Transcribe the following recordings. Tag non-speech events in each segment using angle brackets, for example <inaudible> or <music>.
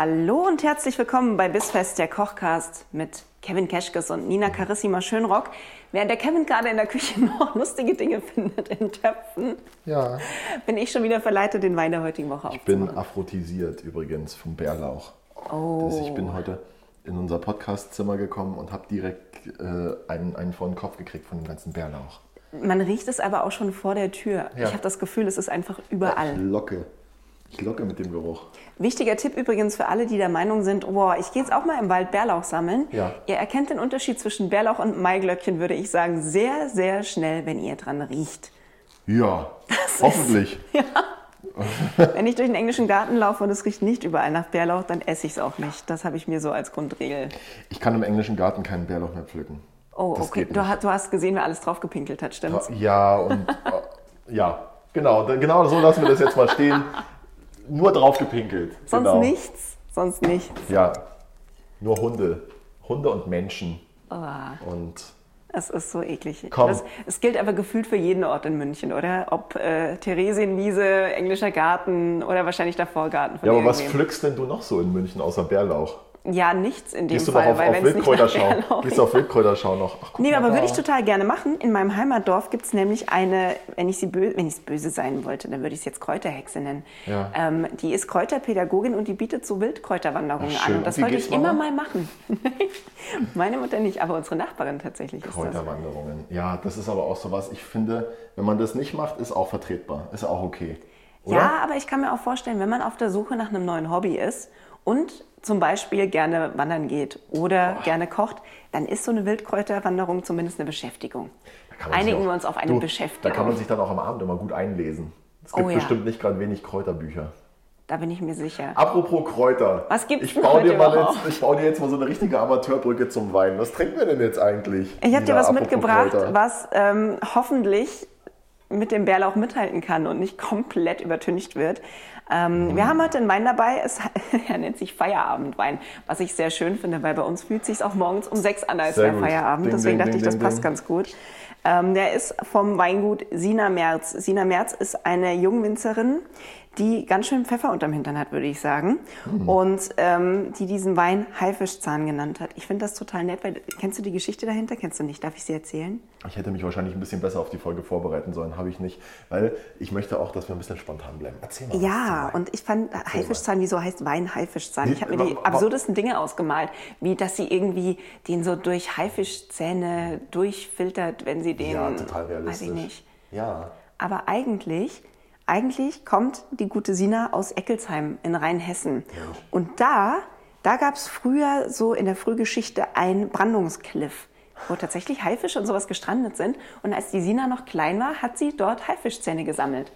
Hallo und herzlich willkommen bei Bissfest, der Kochcast mit Kevin Keschkes und Nina Carissima Schönrock. Während der Kevin gerade in der Küche <laughs> noch lustige Dinge findet in Töpfen, Ja. bin ich schon wieder verleitet, den Wein der heutigen Woche Ich bin aphrodisiert übrigens vom Bärlauch. Oh. Das- Ich bin heute in unser Podcastzimmer gekommen und habe direkt äh, einen, einen vor den Kopf gekriegt von dem ganzen Bärlauch. Man riecht es aber auch schon vor der Tür. Ja. Ich habe das Gefühl, es ist einfach überall. locke. Ich locke mit dem Geruch. Wichtiger Tipp übrigens für alle, die der Meinung sind, boah, ich gehe jetzt auch mal im Wald Bärlauch sammeln. Ja. Ihr erkennt den Unterschied zwischen Bärlauch und Maiglöckchen, würde ich sagen, sehr, sehr schnell, wenn ihr dran riecht. Ja, hoffentlich. <laughs> Wenn ich durch den englischen Garten laufe und es riecht nicht überall nach Bärlauch, dann esse ich es auch nicht. Das habe ich mir so als Grundregel. Ich kann im englischen Garten keinen Bärlauch mehr pflücken. Oh, Das okay. Du, du hast gesehen, wer alles drauf gepinkelt hat, stimmt's? Ja, und äh, ja, genau, genau so lassen wir das jetzt mal stehen. <laughs> Nur drauf gepinkelt. Sonst genau. nichts. Sonst nichts. Ja, nur Hunde. Hunde und Menschen. Oh, Und es ist so eklig. Das, es gilt aber gefühlt für jeden Ort in München, oder? Ob äh, Theresienwiese, englischer Garten oder wahrscheinlich der Vorgarten von ja, aber was pflückst denn du noch so in München außer Bärlauch? Ja, nichts in dem Gehst du Fall, noch auf, weil auf <laughs> Wildkräuterschau? Gehst du auf Wildkräuterschau noch? Ach, Nee, aber da. würde ich total gerne machen. In meinem Heimatdorf gibt es nämlich eine, wenn ich sie bö wenn ich's böse sein wollte, dann würde ich es jetzt Kräuterhexe nennen. Ja. Ähm, die ist Kräuterpädagogin und die bietet so Wildkräuterwanderungen Ach, an. Und das Und wollte ich immer mal machen. <laughs> Meine Mutter nicht, aber unsere Nachbarin tatsächlich ist das. Kräuterwanderungen. Ja, das ist aber auch sowas. Ich finde, wenn man das nicht macht, ist auch vertretbar. Ist auch okay. Oder? Ja, aber ich kann mir auch vorstellen, wenn man auf der Suche nach einem neuen Hobby ist und zum Beispiel gerne wandern geht oder gerne kocht, dann ist so eine Wildkräuterwanderung zumindest eine Beschäftigung. Einigen auch- wir uns auf eine du, Beschäftigung. Da kann man sich dann auch am Abend immer gut einlesen. Es gibt Oh ja. bestimmt nicht gerade wenig Kräuterbücher. Da bin ich mir sicher. Apropos Kräuter. Was gibt's ich baue, dir mal jetzt, ich baue dir jetzt mal so eine richtige Amateurbrücke zum Wein. Was trinken wir denn jetzt eigentlich? Ich habe dir was mitgebracht, Kräuter? was ähm, hoffentlich mit dem Bärlauch mithalten kann und nicht <laughs> komplett übertüncht wird. Ähm, Mhm. Wir haben heute einen Wein dabei, es <laughs> er nennt sich Feierabendwein, was ich sehr schön finde, weil bei uns fühlt es sich auch morgens um sechs an, als gut. Feierabend. Ding, Deswegen ding, dachte ding, ich, das passt ganz gut. Ähm, der ist vom Weingut Sina Merz. Sina Merz ist eine Jungwinzerin, die ganz schön Pfeffer unterm Hintern hat, würde ich sagen. Mhm. Und ähm, die diesen Wein Haifischzahn genannt hat. Ich finde das total nett, weil kennst du die Geschichte dahinter? Kennst du nicht? Darf ich sie erzählen? Ich hätte mich wahrscheinlich ein bisschen besser auf die Folge vorbereiten sollen, habe ich nicht. Weil ich möchte auch, dass wir ein bisschen spontan bleiben. Erzähl mal. Ja, und ich fand Haifischzahn, wieso heißt Wein Haifischzahn? Ich habe mir die absurdesten Dinge ausgemalt, wie dass sie irgendwie den so durch Haifischzähne durchfiltert, wenn sie den. Ja, total Weiß realistisch. ich nicht. Ja. Aber eigentlich, eigentlich kommt die gute Sina aus Eckelsheim in Rheinhessen. Und da, da gab es früher so in der Frühgeschichte ein Brandungskliff, wo tatsächlich Haifische und sowas gestrandet sind. Und als die Sina noch klein war, hat sie dort Haifischzähne gesammelt.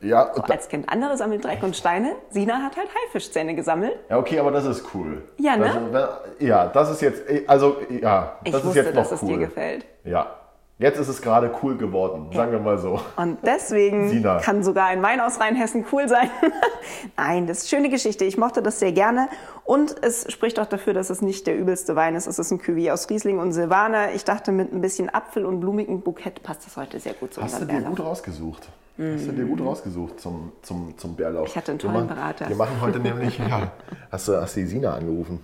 Ja, da, Als Kind andere sammeln Dreck und Steine. Sina hat halt Haifischzähne gesammelt. ja, okay, aber das ist cool. Ja, ne? Das, ja, das ist jetzt, also, ja, Ich das ist wusste, jetzt noch dass es cool. dir gefällt. Ja. Jetzt ist es gerade cool geworden, sagen wir mal so. Und deswegen Sina. kann sogar ein Wein aus Rheinhessen cool sein. <laughs> Nein, das ist eine schöne Geschichte. Ich mochte das sehr gerne. Und es spricht auch dafür, dass es nicht der übelste Wein ist. Es ist ein Cuvée aus Riesling und Silvaner. Ich dachte, mit ein bisschen Apfel und blumigem Bukett passt das heute sehr gut zu Hast du dir gut rausgesucht? Hast du dir gut rausgesucht zum, zum, zum Bärlauch? Ich hatte einen Wir tollen machen- Berater. Wir machen heute nämlich, <laughs> ja, hast du, hast du die Sina angerufen?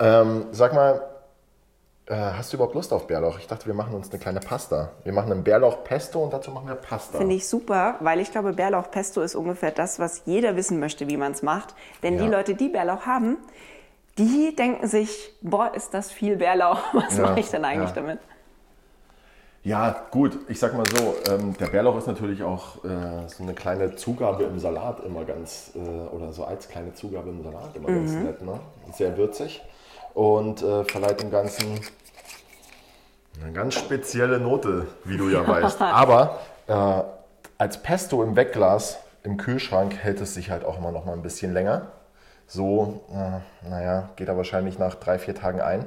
Ähm, sag mal, äh, hast du überhaupt Lust auf Bärlauch? Ich dachte, wir machen uns eine kleine Pasta. Wir machen einen Bärlauch-Pesto und dazu machen wir Pasta. Finde ich super, weil ich glaube, Bärlauchpesto ist ungefähr das, was jeder wissen möchte, wie man es macht. Denn Ja. die Leute, die Bärlauch haben, die denken sich, boah, ist das viel Bärlauch. <laughs> Was Ja, mache ich denn eigentlich ja. damit? Ja, gut, ich sag mal so, ähm, der Bärlauch ist natürlich auch äh, so eine kleine Zugabe im Salat immer ganz, äh, oder so als kleine Zugabe im Salat immer ganz Mhm. nett, ne? Sehr würzig und äh, verleiht dem Ganzen eine ganz spezielle Note, wie du ja <laughs> weißt. Aber äh, als Pesto im Wegglas im Kühlschrank hält es sich halt auch immer noch mal ein bisschen länger. So, äh, naja, geht er wahrscheinlich nach drei, vier Tagen ein.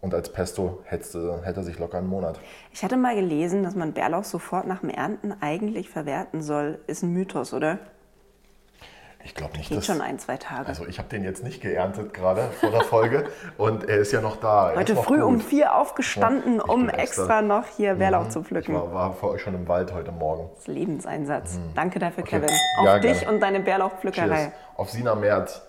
Und als Pesto hätte, hätte er sich locker einen Monat. Ich hatte mal gelesen, dass man Bärlauch sofort nach dem Ernten eigentlich verwerten soll. Ist ein Mythos, oder? Ich glaube nicht, Geht dass... schon ein, zwei Tage. Also ich habe den jetzt nicht geerntet gerade vor der Folge <laughs> und er ist ja noch da. Heute noch früh gut. um vier aufgestanden, Ja, ich um extra, extra- Mhm. noch hier Bärlauch zu Ich pflücken. war, war für euch schon im Wald heute Morgen. Das ist Lebenseinsatz. Danke dafür, Okay. Kevin. Auf Ja, dich gerne. und deine Bärlauchpflückerei. Auf Sina Merz.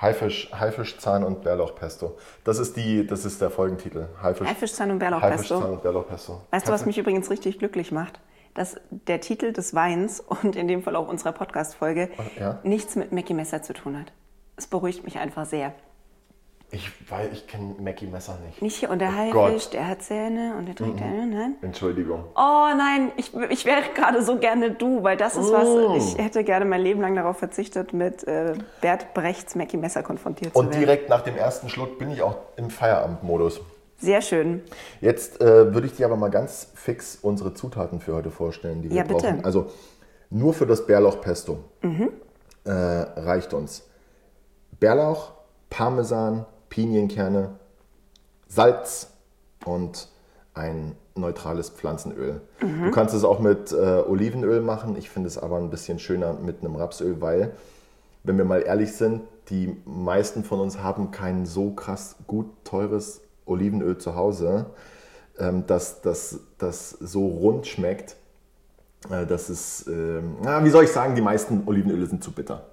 Haifisch, Haifischzahn und Bärlauchpesto. Das ist, die, das ist der Folgentitel. Haifisch, Haifischzahn und Bärlauchpesto. Haifischzahn und Bärlauchpesto. Weißt du, was mich übrigens richtig glücklich macht? Dass der Titel des Weins <laughs> und in dem Fall auch unserer Podcast-Folge Ja? nichts mit Mackie Messer zu tun hat. Es beruhigt mich einfach sehr. Ich, weil ich kenne Mackie Messer nicht. Nicht hier und der Oh Haifisch. Mhm. der hat Zähne und der trägt eine, nein? Entschuldigung. Oh nein, ich, ich wäre gerade so gerne du, weil das ist Oh. was, ich hätte gerne mein Leben lang darauf verzichtet, mit äh, Bert Brechts Mackie Messer konfrontiert zu Und werden. direkt nach dem ersten Schluck bin ich auch im Feierabendmodus. Sehr schön. Jetzt äh, würde ich dir aber mal ganz fix unsere Zutaten für heute vorstellen, die wir Ja, bitte. brauchen. Also nur für das Bärlauchpesto äh, reicht uns Bärlauch, Parmesan, Pinienkerne, Salz und ein neutrales Pflanzenöl. Du kannst es auch mit äh, Olivenöl machen. Ich finde es aber ein bisschen schöner mit einem Rapsöl, weil, wenn wir mal ehrlich sind, die meisten von uns haben kein so krass gut teures Olivenöl zu Hause, ähm, dass das so rund schmeckt. Äh, das ist, ähm, na, wie soll ich sagen, die meisten Olivenöle sind zu bitter.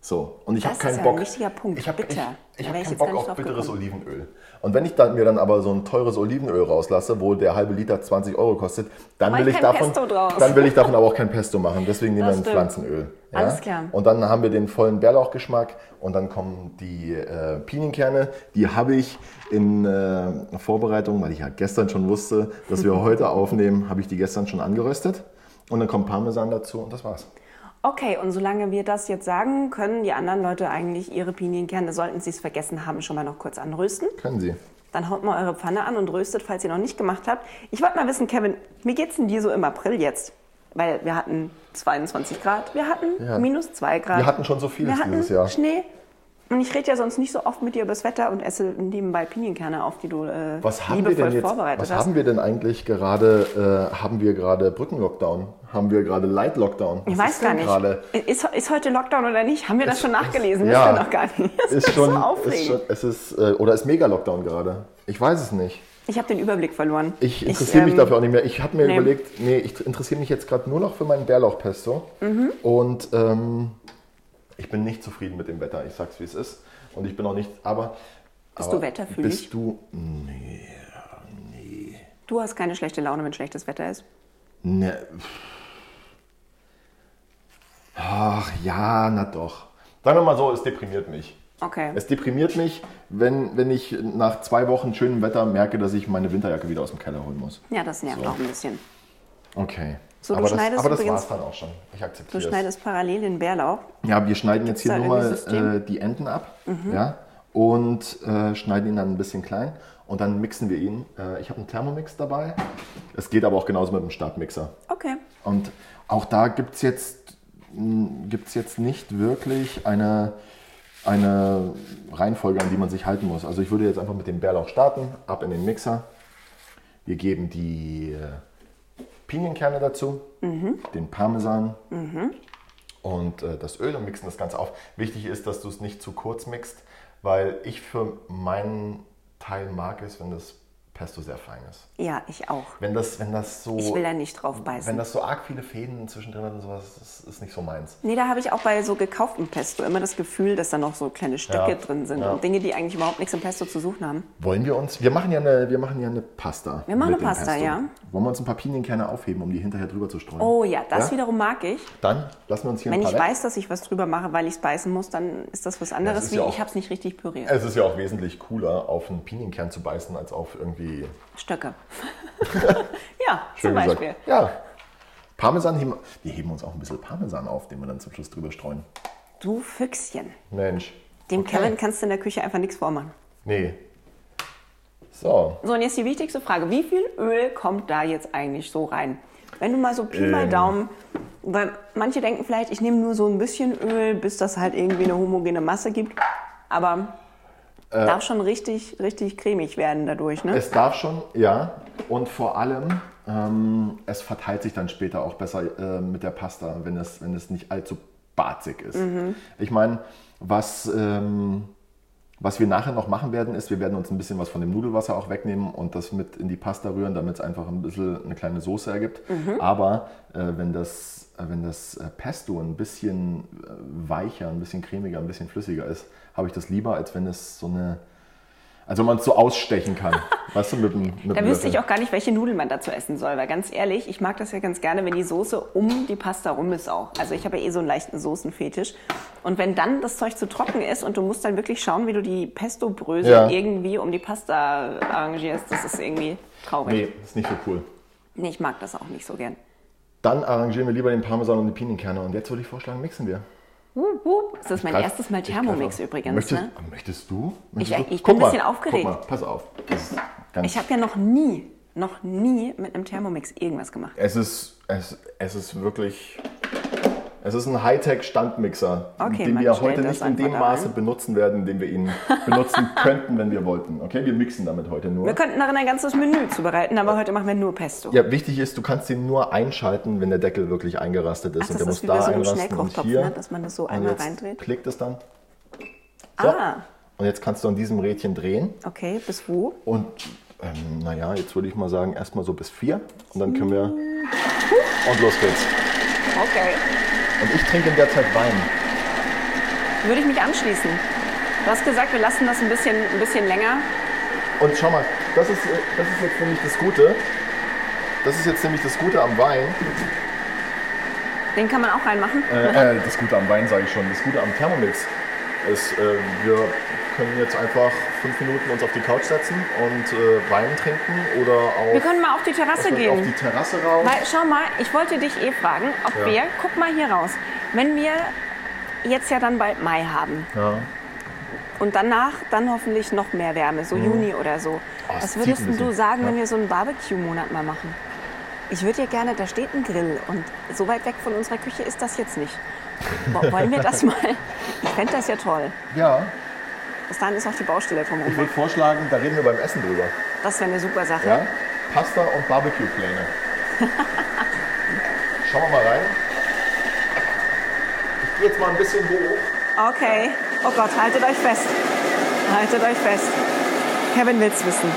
So, und ich habe keinen ist ja Bock. ein wichtiger Punkt, Ich habe bitter. ich, ich hab ich keinen Bock auf bitteres gekommen. Olivenöl. Und wenn ich dann, mir dann aber so ein teures Olivenöl rauslasse, wo der halbe Liter 20 Euro kostet, dann will ich davon, dann will ich davon aber auch kein Pesto machen. Deswegen nehmen wir ein. Pflanzenöl. Ja? Alles klar. Und dann haben wir den vollen Bärlauchgeschmack und dann kommen die äh, Pinienkerne. Die habe ich in äh, Vorbereitung, weil ich ja gestern schon wusste, dass wir <laughs> heute aufnehmen, habe ich die gestern schon angeröstet. Und dann kommt Parmesan dazu und das war's. Okay, und solange wir das jetzt sagen, können die anderen Leute eigentlich ihre Pinienkerne, sollten sie es vergessen haben, schon mal noch kurz anrösten. Können Sie. Dann haut mal eure Pfanne an und röstet, falls ihr noch nicht gemacht habt. Ich wollte mal wissen, Kevin, wie geht's denn dir so im April jetzt? Weil wir hatten 22 Grad, wir hatten Ja. minus 2 Grad. Wir hatten schon so vieles wir hatten dieses Jahr. Schnee. Und ich rede ja sonst nicht so oft mit dir über das Wetter und esse nebenbei Pinienkerne auf, die du äh, Was haben wir liebevoll denn jetzt? vorbereitet Was hast. haben wir denn eigentlich gerade? Äh, haben wir gerade Brückenlockdown? Haben wir gerade Light Lockdown? Was ich weiß ist gar nicht. Gerade? Ist, ist heute Lockdown oder nicht? Haben wir das schon nachgelesen? ja. Das stimmt noch gar nicht. <laughs> Das Ist ist, schon, so ist aufregend. schon, es ist äh, oder ist Mega Lockdown gerade? Ich weiß es nicht. Ich habe den Überblick verloren. Ich interessiere mich ähm, dafür auch nicht mehr. Ich habe mir nee. überlegt, nee, ich interessiere mich jetzt gerade nur noch für meinen Bärlauchpesto. Mhm. Und ähm, ich bin nicht zufrieden mit dem Wetter. Ich sag's wie es ist. Und ich bin auch nicht, aber. Bist aber du wetterfühlig? Bist du. Nee. Du hast keine schlechte Laune, wenn schlechtes Wetter ist. Ne. Ach ja, na doch. Sagen wir mal so, es deprimiert mich. Okay. Es deprimiert mich, wenn, wenn ich nach zwei Wochen schönem Wetter merke, dass ich meine Winterjacke wieder aus dem Keller holen muss. Ja, das nervt auch ein bisschen. Okay. So, du aber das, schneidest aber das übrigens- war's dann auch schon. Ich Du akzeptiere es. schneidest parallel den Bärlauch. Ja, wir schneiden jetzt hier nur mal? Mhm. äh, die Enden ab. Ja, und äh, schneiden ihn dann ein bisschen klein. Und dann mixen wir ihn. Äh, ich habe einen Thermomix dabei. Es geht aber auch genauso mit dem Stabmixer. Okay. Und auch da gibt es jetzt, mh, gibt's jetzt nicht wirklich eine, eine Reihenfolge, an die man sich halten muss. Also ich würde jetzt einfach mit dem Bärlauch starten, ab in den Mixer. Wir geben die äh, Pinienkerne dazu, den Parmesan und äh, das Öl und mixen das Ganze auf. Wichtig ist, dass du es nicht zu kurz mixt, weil ich für meinen Teil mag es, wenn das Pesto sehr fein ist. Ja, ich auch. Wenn das, wenn das so... Ich will da nicht drauf Wenn beißen. das so arg viele Fäden zwischendrin hat und sowas, das ist nicht so meins. Nee, da habe ich auch bei so gekauftem Pesto immer das Gefühl, dass da noch so kleine Stücke Ja, drin sind ja. und Dinge, die eigentlich überhaupt nichts im Pesto zu suchen haben. Wollen wir uns, wir machen ja eine, wir machen ja eine Pasta. Wir machen eine Pasta, ja. Wollen wir uns ein paar Pinienkerne aufheben, um die hinterher drüber zu streuen? Oh ja, das Ja? wiederum mag ich. Dann lassen wir uns hier Wenn ein ich paar weg. weiß, dass ich was drüber mache, weil ich es beißen muss, dann ist das was anderes, wie auch- ich habe es nicht richtig püriert. Es ist ja auch wesentlich cooler, auf einen Pinienkern zu beißen, als auf irgendwie... Stöcke. <laughs> ja, Schön zum gesagt. Beispiel. Ja. Parmesan heben, wir heben uns auch ein bisschen Parmesan auf, den wir dann zum Schluss drüber streuen. Du Füchschen. Mensch. Dem Okay. Kevin kannst du in der Küche einfach nichts vormachen. Nee. So. So, und jetzt die wichtigste Frage. Wie viel Öl kommt da jetzt eigentlich so rein? Wenn du mal so Pi mal Ähm. Daumen Weil manche denken vielleicht, ich nehme nur so ein bisschen Öl, bis das halt irgendwie eine homogene Masse gibt. Aber Äh. darf schon richtig, richtig cremig werden dadurch, ne? Es darf schon, ja. Und vor allem, ähm, es verteilt sich dann später auch besser äh, mit der Pasta, wenn es, wenn es nicht allzu barzig ist. Ich meine, was, ähm, was wir nachher noch machen werden, ist, wir werden uns ein bisschen was von dem Nudelwasser auch wegnehmen und das mit in die Pasta rühren, damit es einfach ein bisschen eine kleine Soße ergibt. Aber äh, wenn das, äh, wenn das äh, Pesto ein bisschen äh, weicher, ein bisschen cremiger, ein bisschen flüssiger ist, habe ich das lieber, als wenn es so eine, also wenn man es so ausstechen kann. <laughs> weißt du, mit dem, mit Da wüsste ich auch gar nicht, welche Nudeln man dazu essen soll, weil ganz ehrlich, ich mag das ja ganz gerne, wenn die Soße um die Pasta rum ist auch. Also ich habe ja eh so einen leichten Soßenfetisch. Und wenn dann das Zeug zu trocken ist und du musst dann wirklich schauen, wie du die Pesto-Brösel Ja. irgendwie um die Pasta arrangierst, das ist irgendwie traurig. Nee, ist nicht so cool. Nee, ich mag das auch nicht so gern. Dann arrangieren wir lieber den Parmesan und die Pinienkerne. Und jetzt würde ich vorschlagen, mixen wir. Wup, wup. Das ist mein Greif- erstes Mal ich Thermomix übrigens. Möchtest, Ne? möchtest du? Ich- Möchtest du? ich bin ein bisschen aufgeregt. Guck mal, pass auf. Ich habe ja noch nie, noch nie mit einem Thermomix irgendwas gemacht. es, ist, es, es ist wirklich... Es ist ein Hightech-Standmixer, Okay, den wir heute nicht in dem Maße rein. benutzen werden, den wir ihn benutzen <laughs> könnten, wenn wir wollten. Okay, wir mixen damit heute nur. Wir könnten darin ein ganzes Menü zubereiten, aber heute machen wir nur Pesto. Ja, wichtig ist, du kannst ihn nur einschalten, wenn der Deckel wirklich eingerastet ist. Ach, und der muss da so einrasten und hier. ne? dass man das so einmal reindreht. klickt es dann. So. Ah, Und jetzt kannst du an diesem Rädchen drehen. okay, bis wo? Und ähm, naja, jetzt würde ich mal sagen, erstmal so bis vier. Und dann können wir. Und los geht's. Okay. Und ich trinke in der Zeit Wein. Würde ich mich anschließen. Du hast gesagt, wir lassen das ein bisschen, ein bisschen länger. Und schau mal, das ist, das ist jetzt nämlich das Gute. Das ist jetzt nämlich das Gute am Wein. Den kann man auch reinmachen. Äh, äh, das Gute am Wein sage ich schon. Das Gute am Thermomix ist, äh, wir können jetzt einfach fünf Minuten uns auf die Couch setzen und äh, Wein trinken oder auf, Wir können mal auf die Terrasse auf gehen. die Terrasse raus. Weil, schau mal, ich wollte dich eh fragen, ob Ja. wir, guck mal hier raus, wenn wir jetzt ja dann bald Mai haben Ja. und danach dann hoffentlich noch mehr Wärme, so Juni oder so. Mhm. Oh, Was würdest du sagen, ja. wenn wir so einen Barbecue-Monat mal machen? Ich würde ja gerne, da steht ein Grill und so weit weg von unserer Küche ist das jetzt nicht. Wo- Wollen wir das <laughs> mal? Ich fände das ja toll. ja, Bis dahin ist auch die Baustelle ich drumherum. würde vorschlagen, da reden wir beim Essen drüber. Das wäre eine super Sache. Ja? Pasta und Barbecue-Pläne. <laughs> Schauen wir mal rein. Ich gehe jetzt mal ein bisschen hoch. Okay. Oh Gott, haltet euch fest. Haltet euch fest. Kevin will's wissen.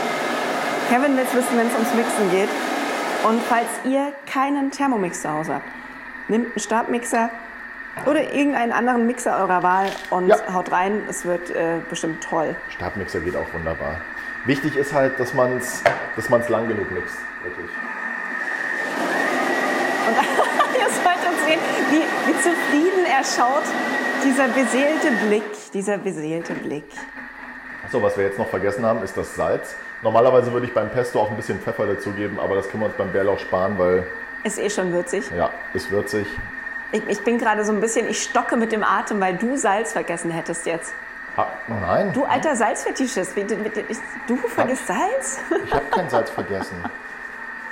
Kevin will's wissen, wenn es ums Mixen geht. Und falls ihr keinen Thermomix zu Hause habt, nehmt einen Stabmixer oder irgendeinen anderen Mixer eurer Wahl und Ja. haut rein. Es wird äh, bestimmt toll. Stabmixer geht auch wunderbar. Wichtig ist halt, dass man es dass man's lang genug mixt. Wirklich. Und <laughs> ihr solltet sehen, wie, wie zufrieden er schaut. Dieser beseelte Blick, dieser beseelte Blick. So, was wir jetzt noch vergessen haben, ist das Salz. Normalerweise würde ich beim Pesto auch ein bisschen Pfeffer dazugeben, aber das können wir uns beim Bärlauch sparen, weil, Ist eh schon würzig. ja, ist würzig. Ich, ich bin gerade so ein bisschen, ich stocke mit dem Atem, weil du Salz vergessen hättest jetzt. Ha, nein, Du alter Salzfetischist, du vergisst Salz? ich habe kein Salz vergessen.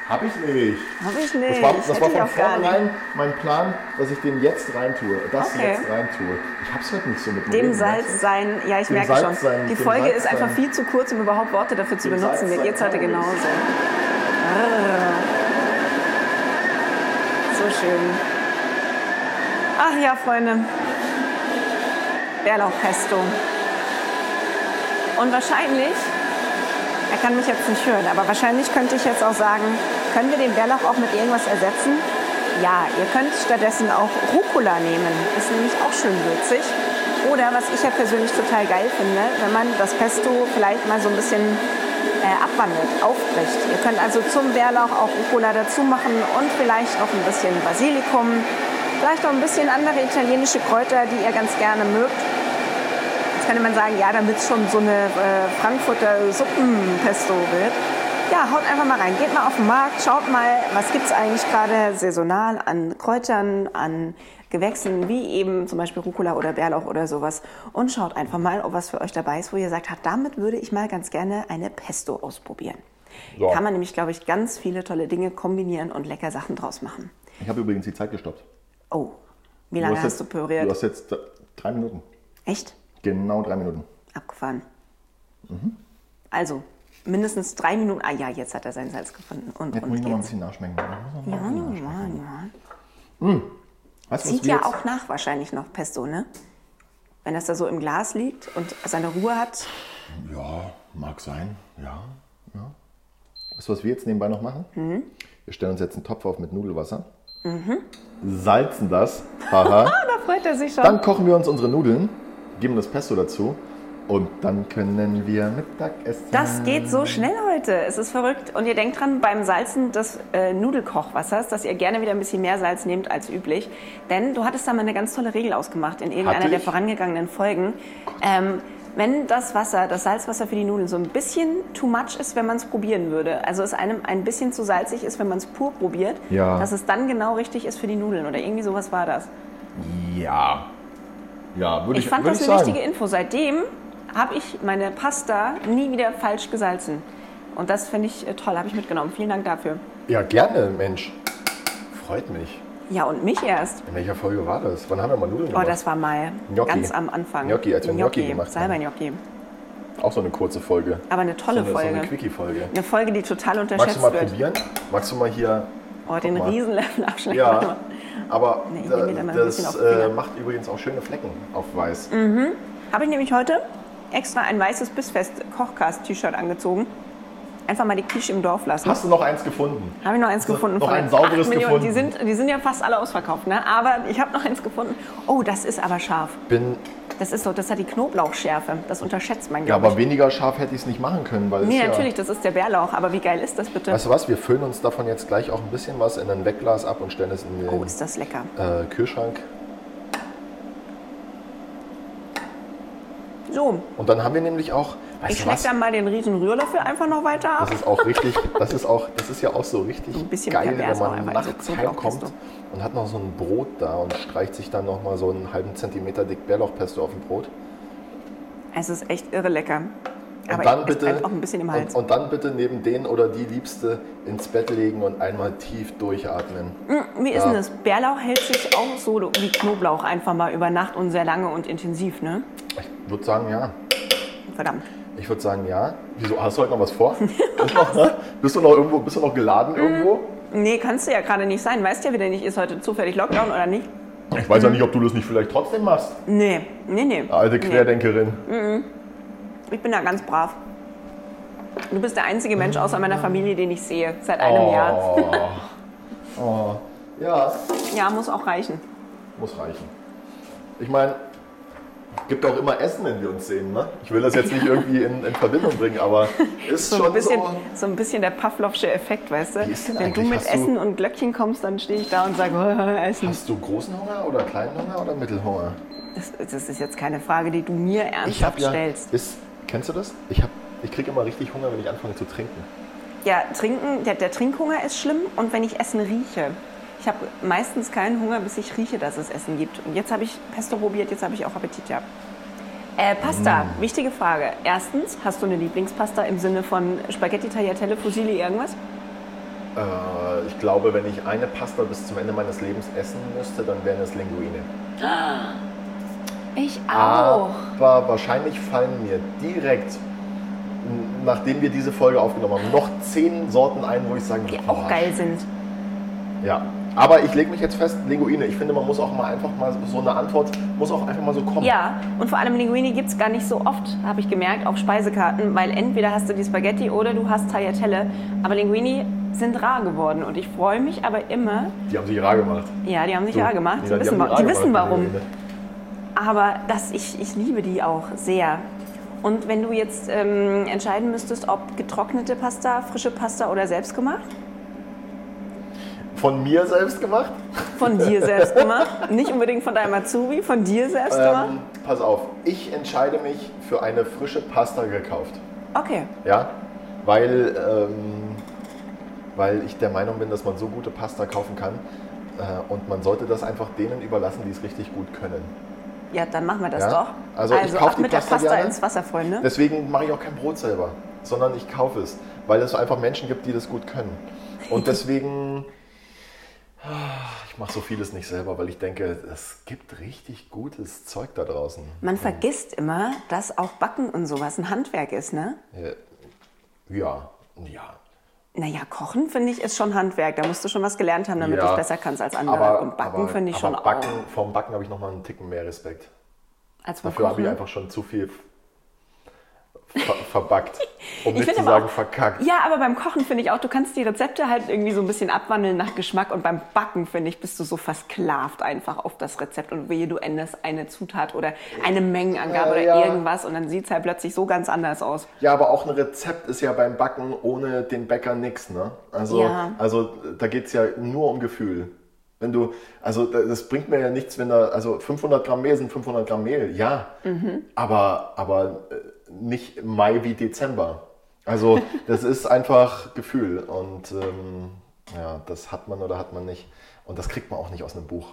Hab ich nicht. Hab ich nicht. Das war, das war von vornherein mein Plan, dass ich den jetzt reintue. Das Okay. jetzt reintue. Ich hab's halt nicht so mit Dem Salz sein, ja, ich Dem merke Salz schon. sein, Die Folge Salz ist einfach viel zu kurz, um überhaupt Worte dafür zu Dem benutzen. Salz geht's heute genauso. Ah. So schön. Ach ja, Freunde. Bärlauchpesto. Und wahrscheinlich, er kann mich jetzt nicht hören, aber wahrscheinlich könnte ich jetzt auch sagen, können wir den Bärlauch auch mit irgendwas ersetzen? Ja, ihr könnt stattdessen auch Rucola nehmen. Ist nämlich auch schön würzig. Oder was ich ja persönlich total geil finde, wenn man das Pesto vielleicht mal so ein bisschen äh, abwandelt, aufbricht. Ihr könnt also zum Bärlauch auch Rucola dazu machen und vielleicht noch ein bisschen Basilikum, vielleicht noch ein bisschen andere italienische Kräuter, die ihr ganz gerne mögt. Jetzt könnte man sagen, ja, damit es schon so eine äh, Frankfurter Suppenpesto wird. Ja, haut einfach mal rein. Geht mal auf den Markt, schaut mal, was gibt es eigentlich gerade saisonal an Kräutern, an Gewächsen, wie eben zum Beispiel Rucola oder Bärlauch oder sowas. Und schaut einfach mal, ob was für euch dabei ist, wo ihr sagt, "Ha, damit würde ich mal ganz gerne eine Pesto ausprobieren. So. Kann man nämlich, glaube ich, ganz viele tolle Dinge kombinieren und lecker Sachen draus machen. Ich habe übrigens die Zeit gestoppt. Oh, wie lange hast hast, jetzt, du püriert? Du hast jetzt drei Minuten. Echt? Genau drei Minuten. Abgefahren. Mhm. Also, mindestens drei Minuten. Ah ja, jetzt hat er sein Salz gefunden. Und, Jetzt und muss ich noch ein bisschen nachschmecken. Ja, ja, ja. Weißt du, was Zieht ja jetzt- auch nach wahrscheinlich noch Pesto, ne? Wenn das da so im Glas liegt und seine Ruhe hat. Ja, mag sein. Ja, ja. Weißt du, was wir jetzt nebenbei noch machen? Mhm. Wir stellen uns jetzt einen Topf auf mit Nudelwasser. Salzen das. Haha. <laughs> Da freut er sich schon. Dann kochen wir uns unsere Nudeln, geben das Pesto dazu und dann können wir Mittag essen. Das geht so schnell heute. Es ist verrückt. Und ihr denkt dran beim Salzen des äh, Nudelkochwassers, dass ihr gerne wieder ein bisschen mehr Salz nehmt als üblich. Denn du hattest da mal eine ganz tolle Regel ausgemacht in irgendeiner der vorangegangenen Folgen. Ähm, wenn das Wasser, das Salzwasser für die Nudeln so ein bisschen too much ist, wenn man es probieren würde, also es einem ein bisschen zu salzig ist, wenn man es pur probiert, Ja. dass es dann genau richtig ist für die Nudeln oder irgendwie sowas war das. Ja. Ja, würde ich, Ich fand würde das ich eine sagen. wichtige Info. Seitdem habe ich meine Pasta nie wieder falsch gesalzen. Und das finde ich äh, toll, habe ich mitgenommen. Vielen Dank dafür. Ja, gerne, Mensch. Freut mich. Ja, und mich erst. In welcher Folge war das? Wann haben wir mal Nudeln Oh, gemacht? das war mal Gnocchi. ganz am Anfang. Gnocchi, als wir Gnocchi gemacht haben. Salbei-Gnocchi. Auch so eine kurze Folge. Aber eine tolle so eine, Folge. So eine Quickie-Folge. Eine Folge, die total Magst du unterschätzt mal wird. probieren? Magst du mal hier... Oh, den. Riesenlöffel abschneiden. Ja, aber Nee, da, das äh, macht übrigens auch schöne Flecken auf weiß. Habe ich nämlich heute extra ein weißes Bissfest-Kochcast-T-Shirt angezogen. Einfach mal die Quiche im Dorf lassen. Hast du noch eins gefunden? Habe ich noch eins gefunden. noch ein sauberes 8 Millionen. Die gefunden? sind, die sind ja fast alle ausverkauft, ne? aber ich habe noch eins gefunden. Oh, das ist aber scharf. Bin, Das ist so, das hat die Knoblauchschärfe. Das unterschätzt man, ja, glaube aber ich. weniger scharf hätte ich es nicht machen können, weil Nee, es ja, natürlich, das ist der Bärlauch. Aber wie geil ist das bitte? Weißt du was, wir füllen uns davon jetzt gleich auch ein bisschen was in ein Wegglas ab und stellen es in den oh, ist das lecker. äh, Kühlschrank. So, Und dann haben wir nämlich auch, ich was, dann mal den riesen Rührlöffel einfach noch weiter ab. das ist auch richtig, das ist auch, das ist ja auch so richtig Ein bisschen geil, wenn man einfach, nachts also heimkommt und hat noch so ein Brot da und streicht sich dann noch mal so einen halben Zentimeter dick Bärlauchpesto auf dem Brot. Es ist echt irre lecker. Und Aber dann bitte, bleibt auch ein bisschen im Hals. Und, und dann bitte neben den oder die Liebste ins Bett legen und einmal tief durchatmen. Wie ist Ja. denn das? Bärlauch hält sich auch so wie Knoblauch einfach mal über Nacht und sehr lange und intensiv, ne? Ich würde sagen, ja. Verdammt. Ich würde sagen, ja. Wieso? Hast du heute noch was vor? <laughs> <laughs> Bist, du noch irgendwo? Bist du noch geladen irgendwo? Nee, kannst du ja gerade nicht sein. Weißt ja wieder nicht, ist heute zufällig Lockdown oder nicht? Ich weiß ja nicht, ob du das nicht vielleicht trotzdem machst. Nee, nee, nee. Alte Nee. Ich bin da ganz brav. Du bist der einzige Mensch außer meiner Familie, den ich sehe. Seit einem Jahr. Oh. <laughs> oh. Ja, Ja, muss auch reichen. muss reichen. Ich meine, gibt auch immer Essen, wenn wir uns sehen. Ne? Ich will das jetzt nicht <laughs> irgendwie in, in Verbindung bringen, aber <laughs> ist So schon ein, bisschen, so. so ein bisschen der Pavlovsche Effekt, weißt du? Wenn du mit Hast du- Essen und Glöckchen kommst, dann stehe ich da und sage, oh, Essen. Hast du großen Hunger oder kleinen Hunger oder Mittelhunger? Das, das ist jetzt keine Frage, die du mir ernsthaft ja. stellst. Ist, kennst du das? Ich, hab- ich kriege immer richtig Hunger, wenn ich anfange zu trinken. Ja, trinken, der, der Trinkhunger ist schlimm und wenn ich Essen rieche. Ich habe meistens keinen Hunger, bis ich rieche, dass es Essen gibt. Und jetzt habe ich Pesto probiert, jetzt habe ich auch Appetit gehabt. Äh, Pasta, Mm. wichtige Frage. Erstens, hast du eine Lieblingspasta im Sinne von Spaghetti, Tagliatelle, Fusilli, irgendwas? Äh, ich glaube, wenn ich eine Pasta bis zum Ende meines Lebens essen müsste, dann wären es Linguine. <gasps> Ich Ah. Aber wahrscheinlich fallen mir direkt, nachdem wir diese Folge aufgenommen haben, noch zehn Sorten ein, wo ich sagen Die würde, auch boah, geil sind. Ja. Aber ich lege mich jetzt fest, Linguine. Ich finde, man muss auch mal einfach mal so eine Antwort, muss auch einfach mal so kommen. Ja, und vor allem Linguini gibt es gar nicht so oft, habe ich gemerkt, auf Speisekarten, weil entweder hast du die Spaghetti oder du hast Tagliatelle. Aber Linguini sind rar geworden und ich freue mich aber immer, Die haben sich rar gemacht. ja, die haben sich Du, rar gemacht, Nina, die, wissen, die gemacht, wissen warum. Aber das, ich, ich liebe die auch sehr. Und wenn du jetzt ähm, entscheiden müsstest, ob getrocknete Pasta, frische Pasta oder selbstgemacht, Von mir selbst gemacht? von dir selbst <laughs> gemacht, nicht unbedingt von deinem Azubi, von dir selbst gemacht. Ähm, pass auf, ich entscheide mich für eine frische Pasta gekauft. Okay, Ja, weil, ähm, weil ich der Meinung bin, dass man so gute Pasta kaufen kann. Äh, und man sollte das einfach denen überlassen, die es richtig gut können. Ja, dann machen wir das Ja, doch. also ich kauf ab die mit der Pasta Pasta gerne. ins Wasser, Freunde. Deswegen mache ich auch kein Brot selber, sondern ich kaufe es, weil es einfach Menschen gibt, die das gut können. Und <laughs> deswegen Ich mache so vieles nicht selber, weil ich denke, es gibt richtig gutes Zeug da draußen. Man vergisst immer, dass auch Backen und sowas ein Handwerk ist, ne? Ja, ja. Naja, Kochen finde ich ist schon Handwerk. Da musst du schon was gelernt haben, damit ja. du es besser kannst als andere. Aber, und Backen finde ich aber schon Backen, auch. Vom Backen habe ich noch mal einen Ticken mehr Respekt. Dafür habe ich einfach schon zu viel ver verbackt. Um Ich nicht zu sagen auch- verkackt. Ja, aber beim Kochen finde ich auch, du kannst die Rezepte halt irgendwie so ein bisschen abwandeln nach Geschmack und beim Backen, finde ich, bist du so versklavt einfach auf das Rezept und wehe, du änderst eine Zutat oder eine Mengenangabe Äh, oder ja. irgendwas und dann sieht es halt plötzlich so ganz anders aus. Ja, aber auch ein Rezept ist ja beim Backen ohne den Bäcker nix, ne? Also, Ja. also da geht es ja nur um Gefühl. Wenn du, also das bringt mir ja nichts, wenn da, also 500 Gramm Mehl sind 500 Gramm Mehl, ja. Mhm. Aber, aber äh, nicht Mai wie Dezember. Also das ist einfach Gefühl und ähm, ja, das hat man oder hat man nicht. Und das kriegt man auch nicht aus einem Buch.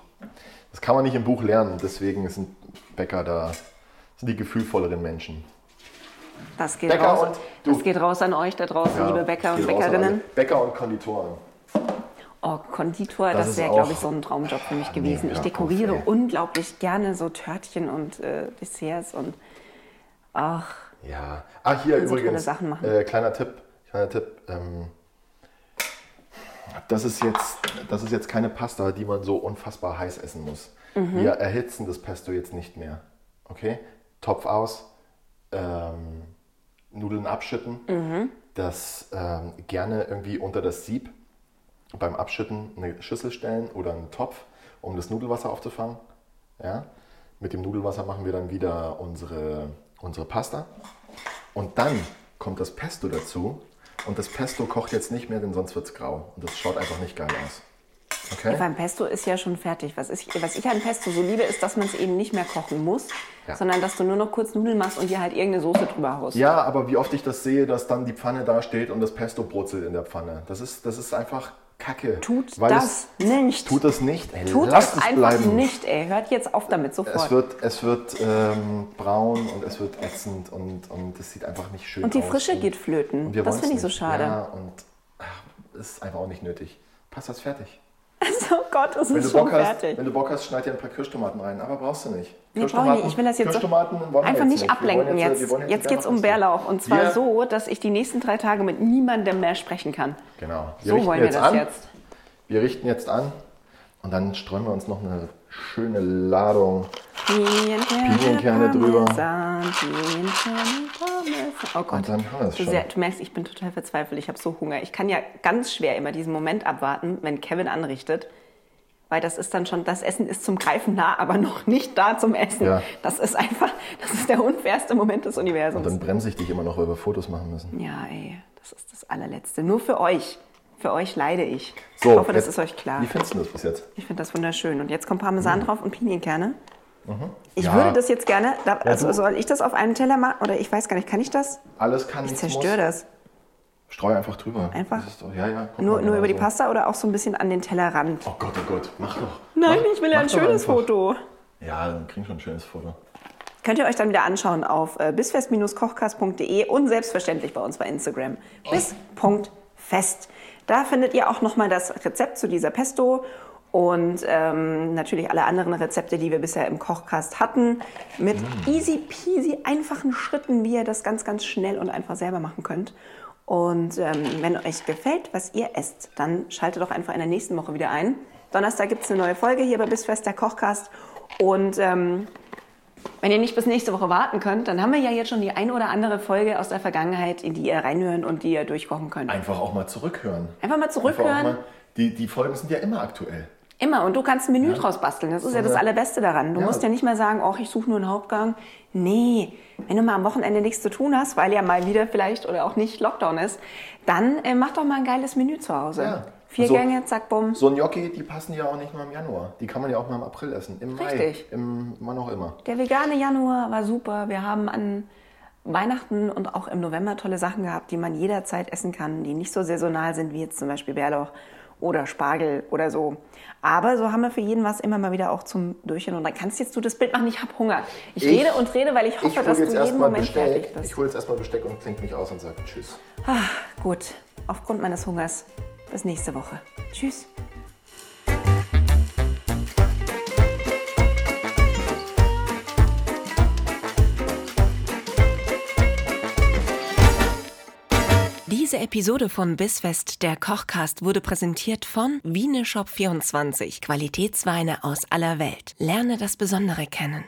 Das kann man nicht im Buch lernen, deswegen sind Bäcker da, sind die gefühlvolleren Menschen. Das geht, Bäcker raus, das geht raus an euch da draußen, Ja, liebe Bäcker und. Bäckerinnen. Bäcker und Konditoren. Oh, Konditor, Das das, wäre, glaube ich, so ein Traumjob für mich gewesen. nee, ich dekoriere auf, unglaublich gerne so Törtchen und äh, Desserts und ach, Ja. Ah, hier Kannst übrigens. Sachen machen. Äh, kleiner Tipp. Kleiner Tipp. Ähm, das, ist jetzt, das ist jetzt keine Pasta, die man so unfassbar heiß essen muss. Mhm. Wir erhitzen das Pesto jetzt nicht mehr. Okay? Topf aus. Ähm, Nudeln abschütten. Mhm. Das ähm, gerne irgendwie unter das Sieb beim Abschütten eine Schüssel stellen oder einen Topf, um das Nudelwasser aufzufangen. Ja? Mit dem Nudelwasser machen wir dann wieder unsere, unsere Pasta. Und dann kommt das Pesto dazu. Und das Pesto kocht jetzt nicht mehr, denn sonst wird es grau. Und das schaut einfach nicht geil aus. Okay? beim Pesto ist ja schon fertig. Was ich, was ich an Pesto so liebe, ist, dass man es eben nicht mehr kochen muss, Ja. sondern dass du nur noch kurz Nudeln machst und dir halt irgendeine Soße drüber haust. Ja, aber wie oft ich das sehe, dass dann die Pfanne da steht und das Pesto brutzelt in der Pfanne. Das ist, das ist einfach Kacke. Tut das es, nicht. Tut das nicht. Ey, Tut es es einfach bleiben. nicht, ey. Hört jetzt auf damit sofort. Es wird, es wird ähm, braun und es wird ätzend und, und es sieht einfach nicht schön aus. und die Frische und, geht flöten. Das finde ich so nicht. schade. Ja, und ach, ist einfach auch nicht nötig. Passt das fertig. Oh Gott, es Wenn ist du, schon Bock hast, fertig. wenn du Bock hast, schneid dir ein paar Kirschtomaten rein. Aber brauchst du nicht. Nee, brauche ich nicht. Ich will das jetzt so einfach jetzt nicht ablenken jetzt. wollen Jetzt die geht es um Bärlauch. Und zwar Wir- so, dass ich die nächsten drei Tage mit niemandem mehr sprechen kann. Genau. Wir So wollen wir jetzt das an. jetzt. Wir richten jetzt an und dann streuen wir uns noch eine schöne Ladung. Pinienkerne, Pinienkerne drüber. Oh Gott. Und dann haben wir es schon. du merkst, ich bin total verzweifelt. Ich habe so Hunger. Ich kann ja ganz schwer immer diesen Moment abwarten, wenn Kevin anrichtet. Weil das ist dann schon, das Essen ist zum Greifen nah, aber noch nicht da zum Essen. Ja. Das ist einfach, das ist der unfairste Moment des Universums. Und dann bremse ich dich immer noch, weil wir Fotos machen müssen. Ja, ey, das ist das allerletzte. Nur für euch. Für euch leide ich. So, ich hoffe, das jetzt- ist euch klar. Wie findest du das bis jetzt? Ich finde das wunderschön. Und jetzt kommt Parmesan drauf und Pinienkerne. Ich Ja. würde das jetzt gerne, da, also soll ich das auf einen Teller machen? Oder ich weiß gar nicht, kann ich das? Alles kann Ich nichts zerstöre das. Streu einfach drüber. Einfach? Doch, ja, ja. Nur, nur genau über die so. Pasta oder auch so ein bisschen an den Tellerrand? Oh Gott, oh Gott, mach doch. Nein, mach, ich will ja ein schönes. Foto. Ja, dann kriegen wir schon ein schönes Foto. Könnt ihr euch dann wieder anschauen auf äh, bisfest-kochkast.de und selbstverständlich bei uns bei Instagram. Bis.fest. Da findet ihr auch nochmal das Rezept zu dieser Pesto und ähm, natürlich alle anderen Rezepte, die wir bisher im Kochkast hatten, mit easy peasy einfachen Schritten, wie ihr das ganz, ganz schnell und einfach selber machen könnt. Und ähm, wenn euch gefällt, was ihr esst, dann schaltet doch einfach in der nächsten Woche wieder ein. Donnerstag gibt es eine neue Folge hier bei Bisfest, der Kochkast. Und ähm, wenn ihr nicht bis nächste Woche warten könnt, dann haben wir ja jetzt schon die ein oder andere Folge aus der Vergangenheit, in die ihr reinhören und die ihr durchkochen könnt. Einfach auch mal zurückhören. Einfach mal Einfach zurückhören. mal, die, die Folgen sind ja immer aktuell. Immer. Und du kannst ein Menü draus basteln. Das ist ja das Allerbeste daran. Du Ja. musst ja nicht mehr sagen, oh, ich suche nur einen Hauptgang. Nee. Wenn du mal am Wochenende nichts zu tun hast, weil ja mal wieder vielleicht oder auch nicht Lockdown ist, dann äh, mach doch mal ein geiles Menü zu Hause. Ja. Vier So- Gänge, zack, bumm. So Gnocchi, die passen ja auch nicht nur im Januar. Die kann man ja auch mal im April essen. Im Mai. Richtig. Im wann auch immer. Der vegane Januar war super. Wir haben an Weihnachten und auch im November tolle Sachen gehabt, die man jederzeit essen kann, die nicht so saisonal sind wie jetzt zum Beispiel Bärlauch oder Spargel oder so. Aber so haben wir für jeden was immer mal wieder auch zum Durchhören. Und dann kannst jetzt du das Bild machen, ich habe Hunger. Ich, Ich- rede und rede, weil ich hoffe, Ich dass du jeden Moment fertig Besteck. bist. Ich hole jetzt erstmal Besteck und klinge mich aus und sage Tschüss. Gut, aufgrund meines Hungers bis nächste Woche. Tschüss. Diese Episode von Bissfest, der Kochcast, wurde präsentiert von Wieneshop24, Qualitätsweine aus aller Welt. Lerne das Besondere kennen.